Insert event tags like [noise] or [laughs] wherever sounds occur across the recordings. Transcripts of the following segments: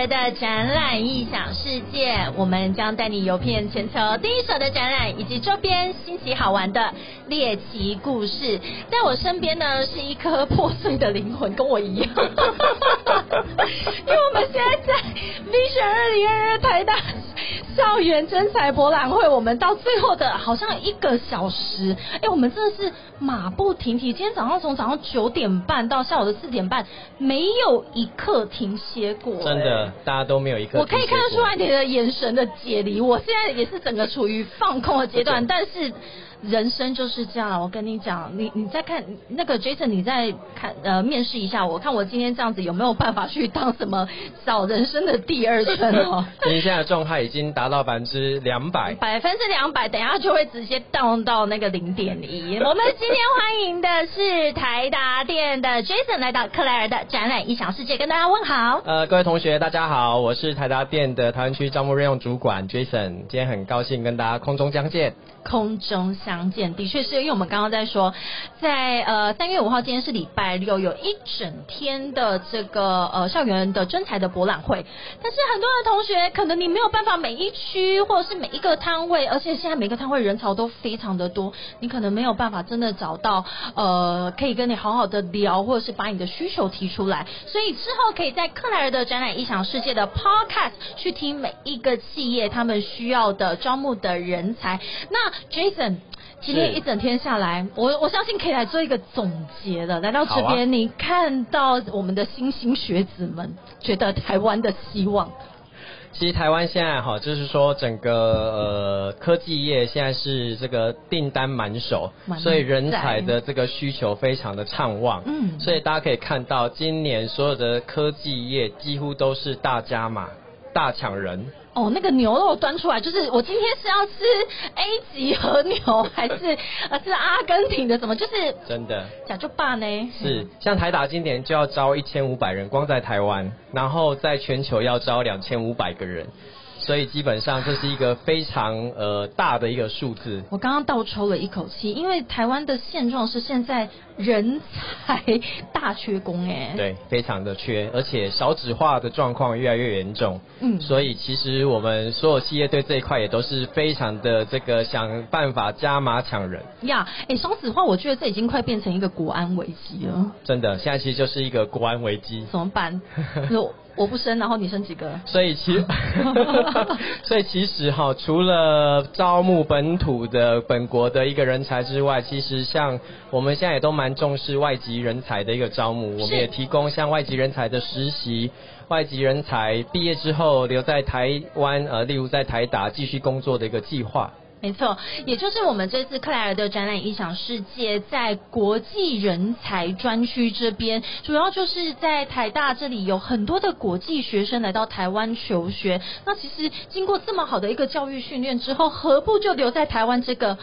尔的展览异想世界，我们将带你游遍全球第一手的展览以及周边新奇好玩的猎奇故事。在我身边呢，是一颗破碎的灵魂，跟我一样。[laughs] 因为我们现在在 Vision 二零二二台大校园真才博览会，我们到最后的好像一个小时，哎，我们真的是马不停蹄。今天早上从早上九点半到下午的四点半，没有一刻停歇过。真的，大家都没有一刻。我可以看得出来你的眼神的解离。我现在也是整个处于放空的阶段，[laughs] 但是。人生就是这样，我跟你讲，你你再看那个 Jason，你再看呃面试一下，我看我今天这样子有没有办法去当什么找人生的第二春哦。您现在状态已经达到百分之两百，百分之两百，等下就会直接 down 到那个零点一。我们今天欢迎的是台达店的 Jason 来到克莱尔的展览异想世界，跟大家问好。呃，各位同学大家好，我是台达店的台湾区招募任用主管 Jason，今天很高兴跟大家空中相见。空中相相见，的确是因为我们刚刚在说，在呃三月五号，今天是礼拜六，有一整天的这个呃校园的真才的博览会。但是很多的同学，可能你没有办法每一区或者是每一个摊位，而且现在每个摊位人潮都非常的多，你可能没有办法真的找到呃可以跟你好好的聊，或者是把你的需求提出来。所以之后可以在克莱尔的展览异想世界的 Podcast 去听每一个企业他们需要的招募的人才。那 Jason，今天一整天下来，我我相信可以来做一个总结的。来到这边，你看到我们的新兴学子们，觉得台湾的希望。其实台湾现在哈，就是说整个呃科技业现在是这个订单满手，所以人才的这个需求非常的畅旺。嗯，所以大家可以看到，今年所有的科技业几乎都是大加码、大抢人。哦，那个牛肉端出来，就是我今天是要吃 A 级和牛，还是呃是阿根廷的？怎么就是真的？讲就罢呢？是像台达今年就要招一千五百人，光在台湾，然后在全球要招两千五百个人。所以基本上这是一个非常呃大的一个数字。我刚刚倒抽了一口气，因为台湾的现状是现在人才大缺工哎。对，非常的缺，而且少子化的状况越来越严重。嗯。所以其实我们所有企业对这一块也都是非常的这个想办法加码抢人。呀，哎，少子化，我觉得这已经快变成一个国安危机了。真的，现在其实就是一个国安危机。怎么办？[laughs] 我不生，然后你生几个？所以其，[laughs] 所以其实哈，除了招募本土的本国的一个人才之外，其实像我们现在也都蛮重视外籍人才的一个招募，我们也提供像外籍人才的实习，外籍人才毕业之后留在台湾，呃，例如在台达继续工作的一个计划。没错，也就是我们这次克莱尔的展览影响世界，在国际人才专区这边，主要就是在台大这里有很多的国际学生来到台湾求学。那其实经过这么好的一个教育训练之后，何不就留在台湾这个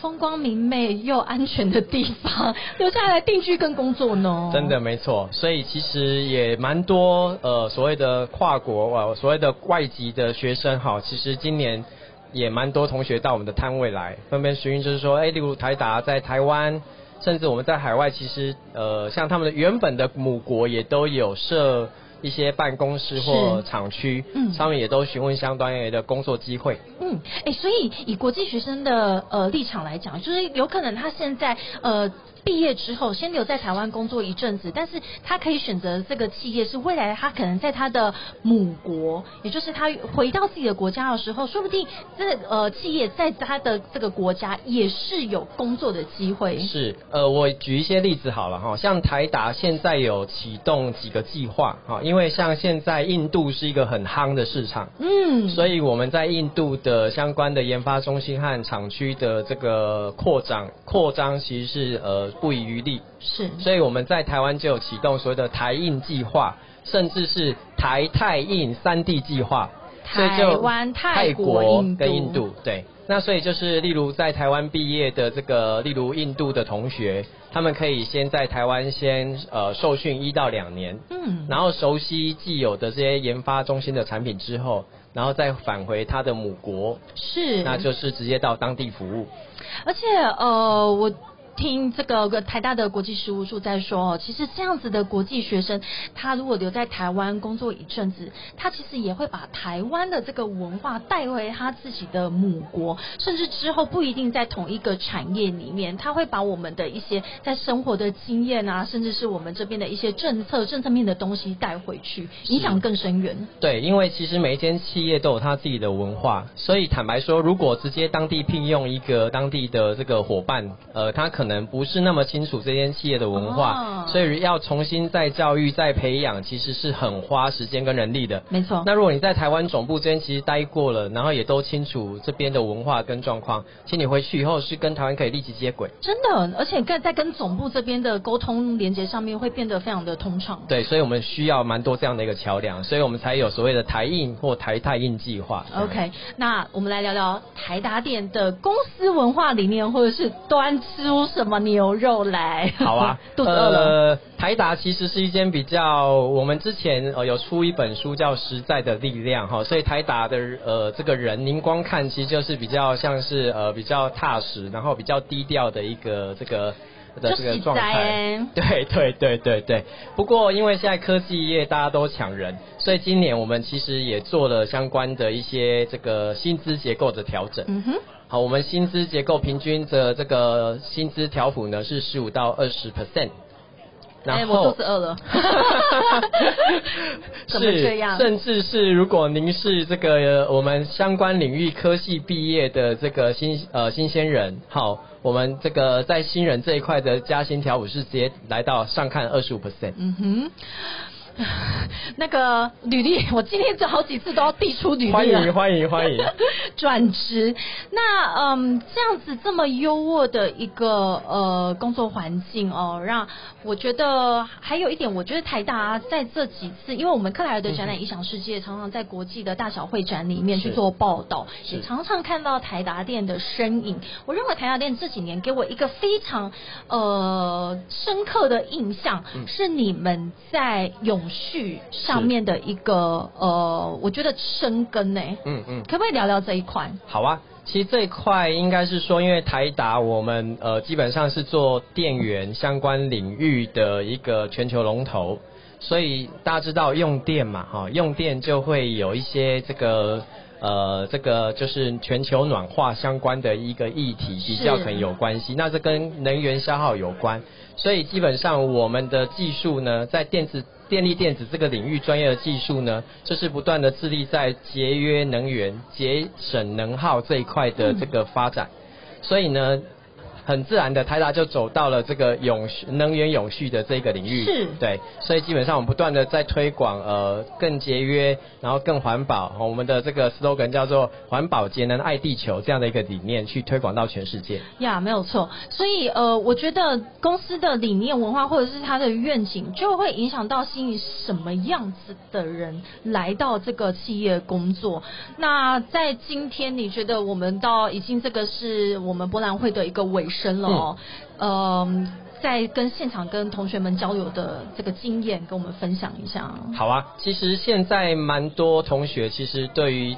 风光明媚又安全的地方，[laughs] 留下来定居跟工作呢？真的没错，所以其实也蛮多呃所谓的跨国呃所谓的外籍的学生哈，其实今年。也蛮多同学到我们的摊位来，分别询问就是说，哎，例如台达在台湾，甚至我们在海外，其实呃，像他们的原本的母国也都有设一些办公室或厂区，嗯，上面也都询问相关的工作机会。嗯，哎，所以以国际学生的呃立场来讲，就是有可能他现在呃。毕业之后，先留在台湾工作一阵子，但是他可以选择这个企业是未来他可能在他的母国，也就是他回到自己的国家的时候，说不定这呃企业在他的这个国家也是有工作的机会。是，呃，我举一些例子好了哈，像台达现在有启动几个计划哈，因为像现在印度是一个很夯的市场，嗯，所以我们在印度的相关的研发中心和厂区的这个扩张扩张，其实是呃。不遗余力是，所以我们在台湾就有启动所谓的台印计划，甚至是台泰印三地计划。台湾、泰国跟印度，对。那所以就是，例如在台湾毕业的这个，例如印度的同学，他们可以先在台湾先呃受训一到两年，嗯，然后熟悉既有的这些研发中心的产品之后，然后再返回他的母国，是，那就是直接到当地服务。而且呃我。听这个台大的国际事务处在说哦，其实这样子的国际学生，他如果留在台湾工作一阵子，他其实也会把台湾的这个文化带回他自己的母国，甚至之后不一定在同一个产业里面，他会把我们的一些在生活的经验啊，甚至是我们这边的一些政策、政策面的东西带回去，影响更深远。对，因为其实每一间企业都有他自己的文化，所以坦白说，如果直接当地聘用一个当地的这个伙伴，呃，他可能不是那么清楚这间企业的文化，所以要重新再教育、再培养，其实是很花时间跟人力的。没错。那如果你在台湾总部这边其实待过了，然后也都清楚这边的文化跟状况，其实你回去以后是跟台湾可以立即接轨。真的，而且跟在跟总部这边的沟通连接上面会变得非常的通畅。对，所以我们需要蛮多这样的一个桥梁，所以我们才有所谓的台印或台泰印计划。OK，那我们来聊聊台达店的公司文化理念，或者是端出什么牛肉来？好啊，[laughs] 肚子饿了。台达其实是一间比较，我们之前呃有出一本书叫《实在的力量》哈，所以台达的呃这个人，您光看其实就是比较像是呃比较踏实，然后比较低调的一个这个的这个状态。[laughs] 对对对对对。不过因为现在科技业大家都抢人，所以今年我们其实也做了相关的一些这个薪资结构的调整。嗯哼。好，我们薪资结构平均的这个薪资调幅呢是十五到二十 percent。哎，我肚子饿了。[laughs] 怎么这样？甚至是如果您是这个我们相关领域科系毕业的这个新呃新鲜人，好，我们这个在新人这一块的加薪条我是直接来到上看二十五 percent。嗯哼。[laughs] 那个履历，我今天这好几次都要递出履历欢迎欢迎欢迎。[laughs] 转职，那嗯，这样子这么优渥的一个呃工作环境哦，让我觉得还有一点，我觉得台大在这几次，因为我们克莱尔的展览影响世界，常常在国际的大小会展里面去做报道，也常常看到台达店的身影。我认为台达店这几年给我一个非常呃深刻的印象，是你们在永续上面的一个呃，我觉得生根呢。嗯嗯，可不可以聊聊这一块？好啊，其实这一块应该是说，因为台达我们呃基本上是做电源相关领域的一个全球龙头，所以大家知道用电嘛，哈，用电就会有一些这个呃这个就是全球暖化相关的一个议题比较可能有关系，那这跟能源消耗有关，所以基本上我们的技术呢，在电子。电力电子这个领域专业的技术呢，就是不断的致力在节约能源、节省能耗这一块的这个发展，所以呢。很自然的，台达就走到了这个永续能源永续的这个领域，是，对，所以基本上我们不断的在推广呃更节约，然后更环保，我们的这个 slogan 叫做环保节能爱地球这样的一个理念去推广到全世界。呀，没有错，所以呃，我觉得公司的理念文化或者是它的愿景，就会影响到吸引什么样子的人来到这个企业工作。那在今天，你觉得我们到已经这个是我们博览会的一个尾。深了哦，嗯，在跟现场跟同学们交流的这个经验，跟我们分享一下。好啊，其实现在蛮多同学其实对于。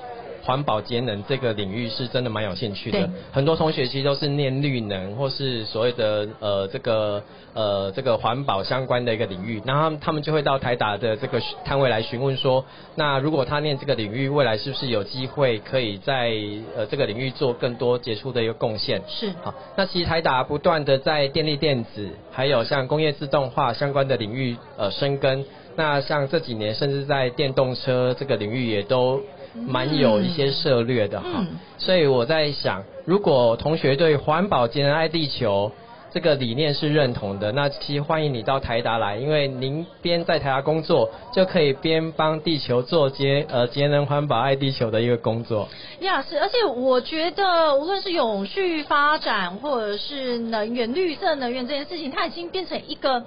环保节能这个领域是真的蛮有兴趣的，很多同学其实都是念绿能或是所谓的呃这个呃这个环保相关的一个领域，然后他们就会到台达的这个摊位来询问说，那如果他念这个领域，未来是不是有机会可以在呃这个领域做更多杰出的一个贡献？是。好，那其实台达不断的在电力电子，还有像工业自动化相关的领域呃深耕，那像这几年甚至在电动车这个领域也都。蛮有一些涉略的哈，所以我在想，如果同学对环保节能爱地球这个理念是认同的，那其实欢迎你到台达来，因为您边在台达工作，就可以边帮地球做节呃节能环保爱地球的一个工作。呀，是，而且我觉得无论是永续发展，或者是能源绿色能源这件事情，它已经变成一个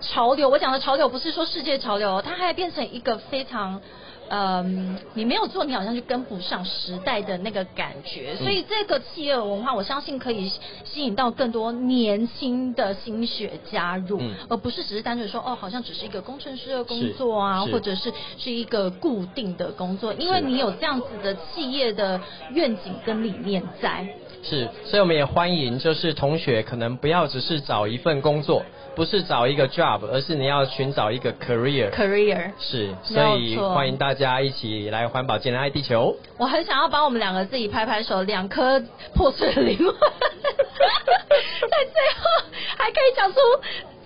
潮流。我讲的潮流不是说世界潮流，它还变成一个非常。嗯，你没有做，你好像就跟不上时代的那个感觉，所以这个企业文化，我相信可以吸引到更多年轻的心血加入，而不是只是单纯说哦，好像只是一个工程师的工作啊，或者是是。一个固定的工作，因为你有这样子的企业的愿景跟理念在。是，所以我们也欢迎，就是同学可能不要只是找一份工作，不是找一个 job，而是你要寻找一个 career。career。是，所以欢迎大家一起来环保，健爱地球。我很想要帮我们两个自己拍拍手，两颗破碎的灵魂，在最后还可以讲出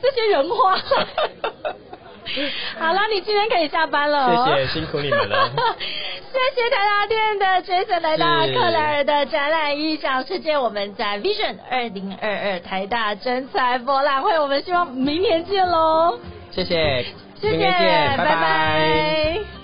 这些人话。[laughs] [laughs] 好了，你今天可以下班了。谢谢，辛苦你们了。[laughs] 谢谢台达店的 Jason 来到克莱尔的展览异想世界，我们在 Vision 二零二二台大真才博览会，我们希望明年见喽。谢谢，谢谢，拜拜